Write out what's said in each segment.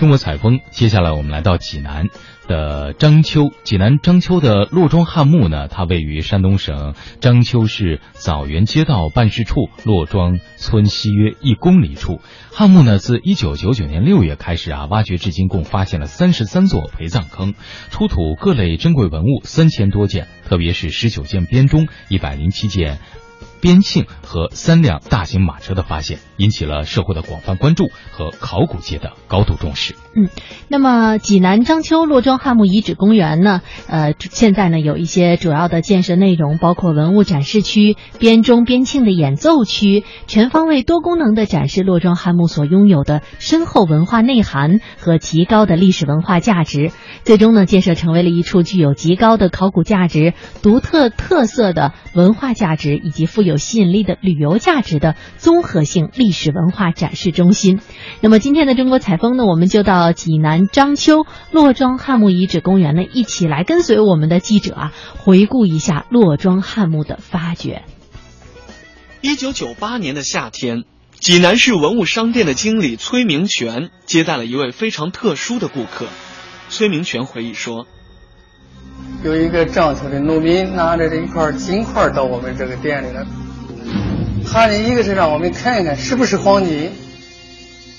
中国采风，接下来我们来到济南的章丘。济南章丘的洛庄汉墓呢，它位于山东省章丘市枣园街道办事处洛庄村西约一公里处。汉墓呢，自一九九九年六月开始啊，挖掘至今共发现了三十三座陪葬坑，出土各类珍贵文物三千多件，特别是十九件编钟、一百零七件。边磬和三辆大型马车的发现，引起了社会的广泛关注和考古界的高度重视。嗯，那么济南章丘洛庄汉墓遗址公园呢？呃，现在呢有一些主要的建设内容，包括文物展示区、编钟边磬的演奏区，全方位多功能的展示洛庄汉墓所拥有的深厚文化内涵和极高的历史文化价值。最终呢，建设成为了一处具有极高的考古价值、独特特色的文化价值以及富有吸引力的旅游价值的综合性历史文化展示中心。那么今天的中国采风呢，我们就到济南章丘洛庄汉墓遗址公园呢，一起来跟随我们的记者啊，回顾一下洛庄汉墓的发掘。一九九八年的夏天，济南市文物商店的经理崔明全接待了一位非常特殊的顾客。崔明全回忆说：“有一个章丘的农民拿着这一块金块到我们这个店里来，他的一个是让我们看一看是不是黄金。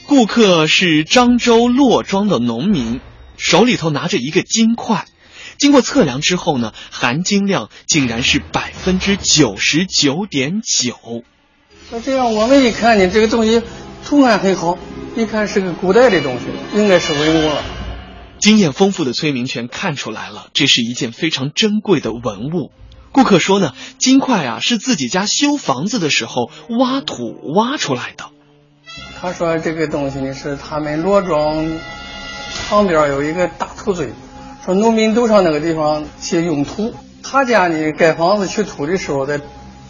顾客是漳州洛庄的农民，手里头拿着一个金块，经过测量之后呢，含金量竟然是百分之九十九点九。那这样我们一看呢，这个东西图案很好，一看是个古代的东西，应该是文物了。”经验丰富的崔明全看出来了，这是一件非常珍贵的文物。顾客说呢，金块啊是自己家修房子的时候挖土挖出来的。他说这个东西呢是他们罗庄旁边有一个大土堆，说农民都上那个地方去用土。他家呢盖房子取土的时候，在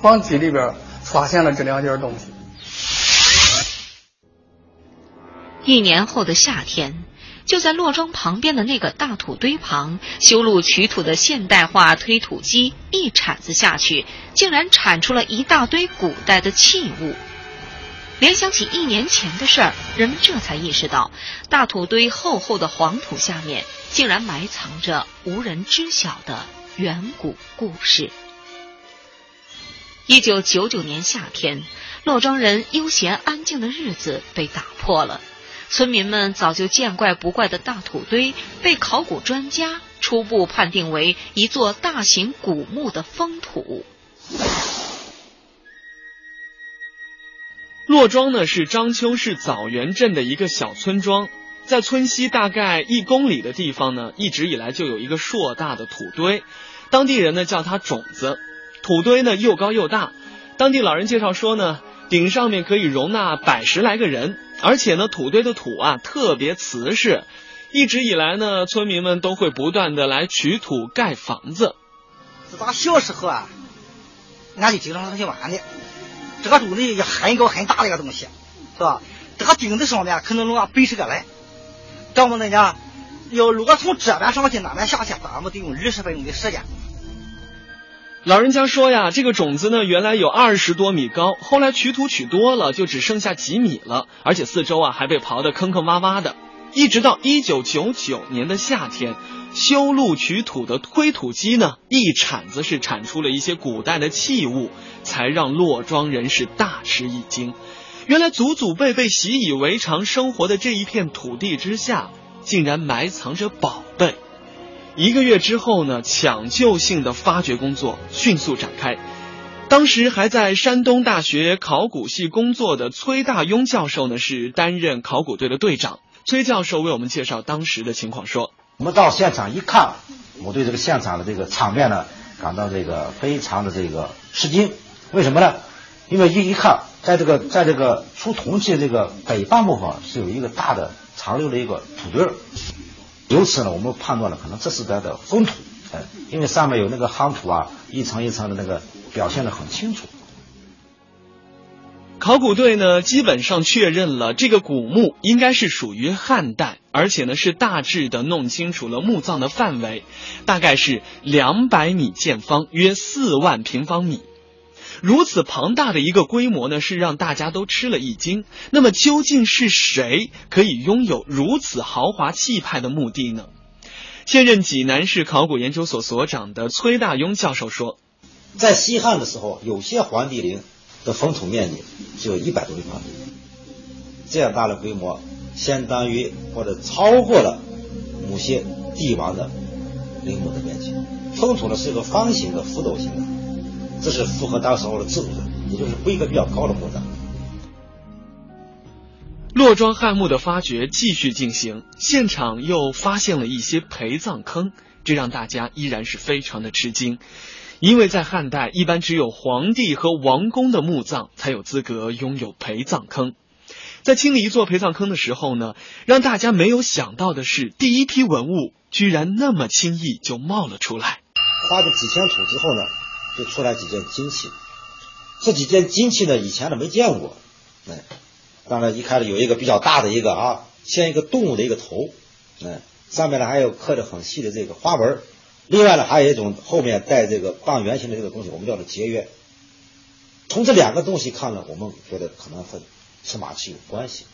房基里边发现了这两件东西。一年后的夏天。就在洛庄旁边的那个大土堆旁，修路取土的现代化推土机一铲子下去，竟然铲出了一大堆古代的器物。联想起一年前的事儿，人们这才意识到，大土堆厚厚的黄土下面，竟然埋藏着无人知晓的远古故事。一九九九年夏天，洛庄人悠闲安静的日子被打破了。村民们早就见怪不怪的大土堆，被考古专家初步判定为一座大型古墓的封土。洛庄呢是章丘市枣园镇的一个小村庄，在村西大概一公里的地方呢，一直以来就有一个硕大的土堆，当地人呢叫它种子。土堆呢又高又大，当地老人介绍说呢，顶上面可以容纳百十来个人。而且呢，土堆的土啊特别瓷实，一直以来呢，村民们都会不断的来取土盖房子。自打小时候啊，俺就经常上去玩的。这个东西也很高很大的一个东西，是吧？这个顶子上面可能容纳百十个人。这么的呢，要如果从这边上去，那边下去，咱们得用二十分钟的时间。老人家说呀，这个种子呢，原来有二十多米高，后来取土取多了，就只剩下几米了，而且四周啊还被刨得坑坑洼洼的。一直到一九九九年的夏天，修路取土的推土机呢，一铲子是铲出了一些古代的器物，才让洛庄人是大吃一惊。原来祖祖辈辈习以为常生活的这一片土地之下，竟然埋藏着宝贝。一个月之后呢，抢救性的发掘工作迅速展开。当时还在山东大学考古系工作的崔大庸教授呢，是担任考古队的队长。崔教授为我们介绍当时的情况说：“我们到现场一看，我对这个现场的这个场面呢，感到这个非常的这个吃惊。为什么呢？因为一一看，在这个在这个出铜器这个北半部分是有一个大的长溜的一个土堆儿。”由此呢，我们判断了可能这是它的封土，哎，因为上面有那个夯土啊，一层一层的那个表现的很清楚。考古队呢，基本上确认了这个古墓应该是属于汉代，而且呢是大致的弄清楚了墓葬的范围，大概是两百米见方，约四万平方米。如此庞大的一个规模呢，是让大家都吃了一惊。那么究竟是谁可以拥有如此豪华气派的墓地呢？现任济南市考古研究所所长的崔大庸教授说，在西汉的时候，有些皇帝陵的封土面积只有一百多立方米，这样大的规模，相当于或者超过了某些帝王的陵墓的面积。封土呢是一个方形的覆斗形的，这是符合当时候的制度的，也就是规格比较高的墓葬。洛庄汉墓的发掘继续进行，现场又发现了一些陪葬坑，这让大家依然是非常的吃惊，因为在汉代，一般只有皇帝和王公的墓葬才有资格拥有陪葬坑。在清理一座陪葬坑的时候呢，让大家没有想到的是，第一批文物居然那么轻易就冒了出来。挖了几千土之后呢，就出来几件金器。这几件金器呢，以前呢没见过。哎，当然一开始有一个比较大的一个啊，像一个动物的一个头。哎，上面呢还有刻着很细的这个花纹。另外呢，还有一种后面带这个半圆形的这个东西，我们叫做节约。从这两个东西看呢，我们觉得可能和车马器有关系。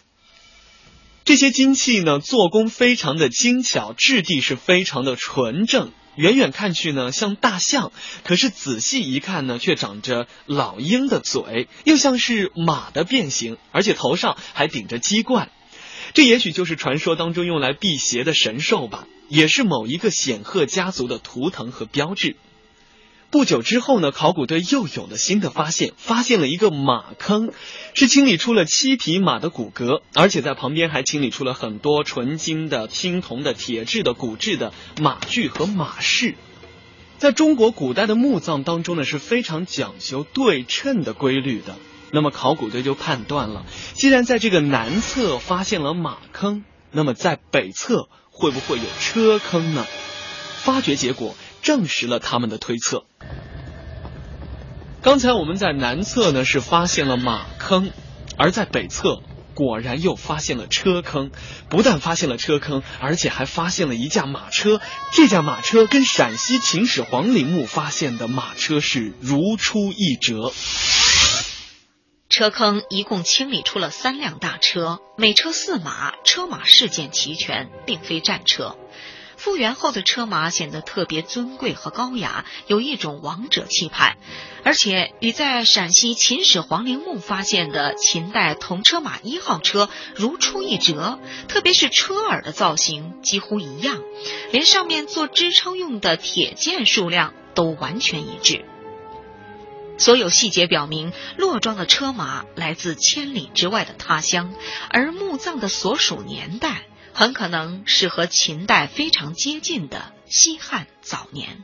这些金器呢，做工非常的精巧，质地是非常的纯正。远远看去呢，像大象；可是仔细一看呢，却长着老鹰的嘴，又像是马的变形，而且头上还顶着鸡冠。这也许就是传说当中用来辟邪的神兽吧，也是某一个显赫家族的图腾和标志。不久之后呢，考古队又有了新的发现，发现了一个马坑，是清理出了七匹马的骨骼，而且在旁边还清理出了很多纯金的、青铜的、铁制的、骨制的马具和马饰。在中国古代的墓葬当中呢，是非常讲究对称的规律的。那么考古队就判断了，既然在这个南侧发现了马坑，那么在北侧会不会有车坑呢？发掘结果。证实了他们的推测。刚才我们在南侧呢是发现了马坑，而在北侧果然又发现了车坑。不但发现了车坑，而且还发现了一架马车。这架马车跟陕西秦始皇陵墓发现的马车是如出一辙。车坑一共清理出了三辆大车，每车四马，车马饰件齐全，并非战车。复原后的车马显得特别尊贵和高雅，有一种王者气派，而且与在陕西秦始皇陵墓发现的秦代铜车马一号车如出一辙。特别是车耳的造型几乎一样，连上面做支撑用的铁件数量都完全一致。所有细节表明，骆庄的车马来自千里之外的他乡，而墓葬的所属年代。很可能是和秦代非常接近的西汉早年。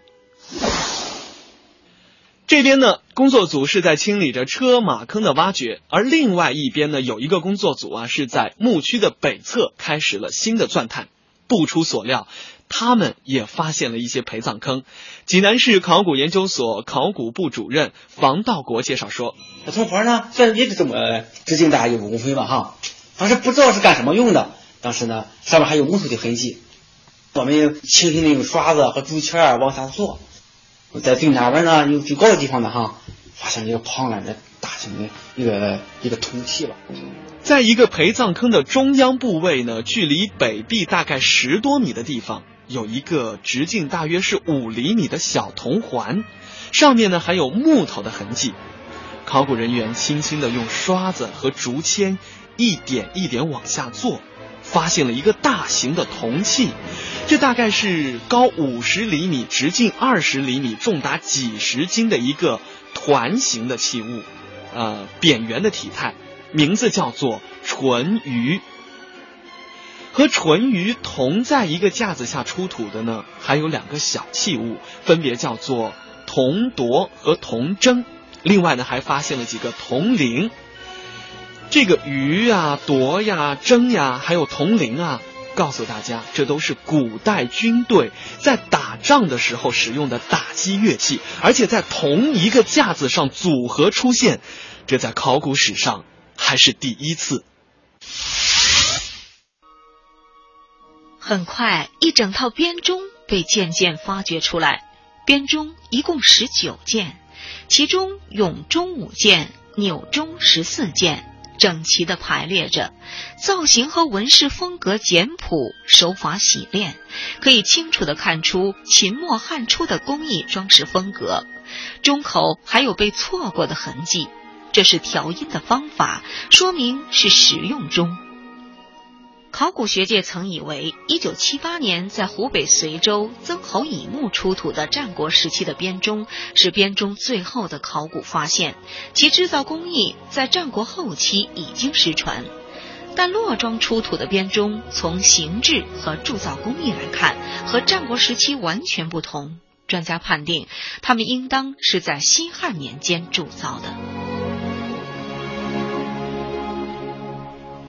这边呢，工作组是在清理着车马坑的挖掘，而另外一边呢，有一个工作组啊，是在墓区的北侧开始了新的钻探。不出所料，他们也发现了一些陪葬坑。济南市考古研究所考古部主任房道国介绍说：“这铜环呢，虽然也是这么直径大概有五公分吧，哈，但是不知道是干什么用的。”当时呢，上面还有木头的痕迹，我们轻轻的用刷子和竹签儿往下做，在最南边呢，有最高的地方呢，哈，发现一个庞然的大型的一个一个铜器了。在一个陪葬坑的中央部位呢，距离北壁大概十多米的地方，有一个直径大约是五厘米的小铜环，上面呢还有木头的痕迹。考古人员轻轻的用刷子和竹签一点一点往下做。发现了一个大型的铜器，这大概是高五十厘米、直径二十厘米、重达几十斤的一个团形的器物，呃，扁圆的体态，名字叫做纯鱼。和纯鱼同在一个架子下出土的呢，还有两个小器物，分别叫做铜铎和铜筝。另外呢，还发现了几个铜铃。这个鱼呀、铎呀、筝呀，还有铜铃啊，告诉大家，这都是古代军队在打仗的时候使用的打击乐器，而且在同一个架子上组合出现，这在考古史上还是第一次。很快，一整套编钟被渐渐发掘出来，编钟一共十九件。其中甬钟五件，钮钟十四件。整齐地排列着，造型和纹饰风格简朴，手法洗练，可以清楚地看出秦末汉初的工艺装饰风格。中口还有被错过的痕迹，这是调音的方法，说明是使用中。考古学界曾以为，1978年在湖北随州曾侯乙墓出土的战国时期的编钟是编钟最后的考古发现，其制造工艺在战国后期已经失传。但骆庄出土的编钟从形制和铸造工艺来看，和战国时期完全不同。专家判定，它们应当是在西汉年间铸造的。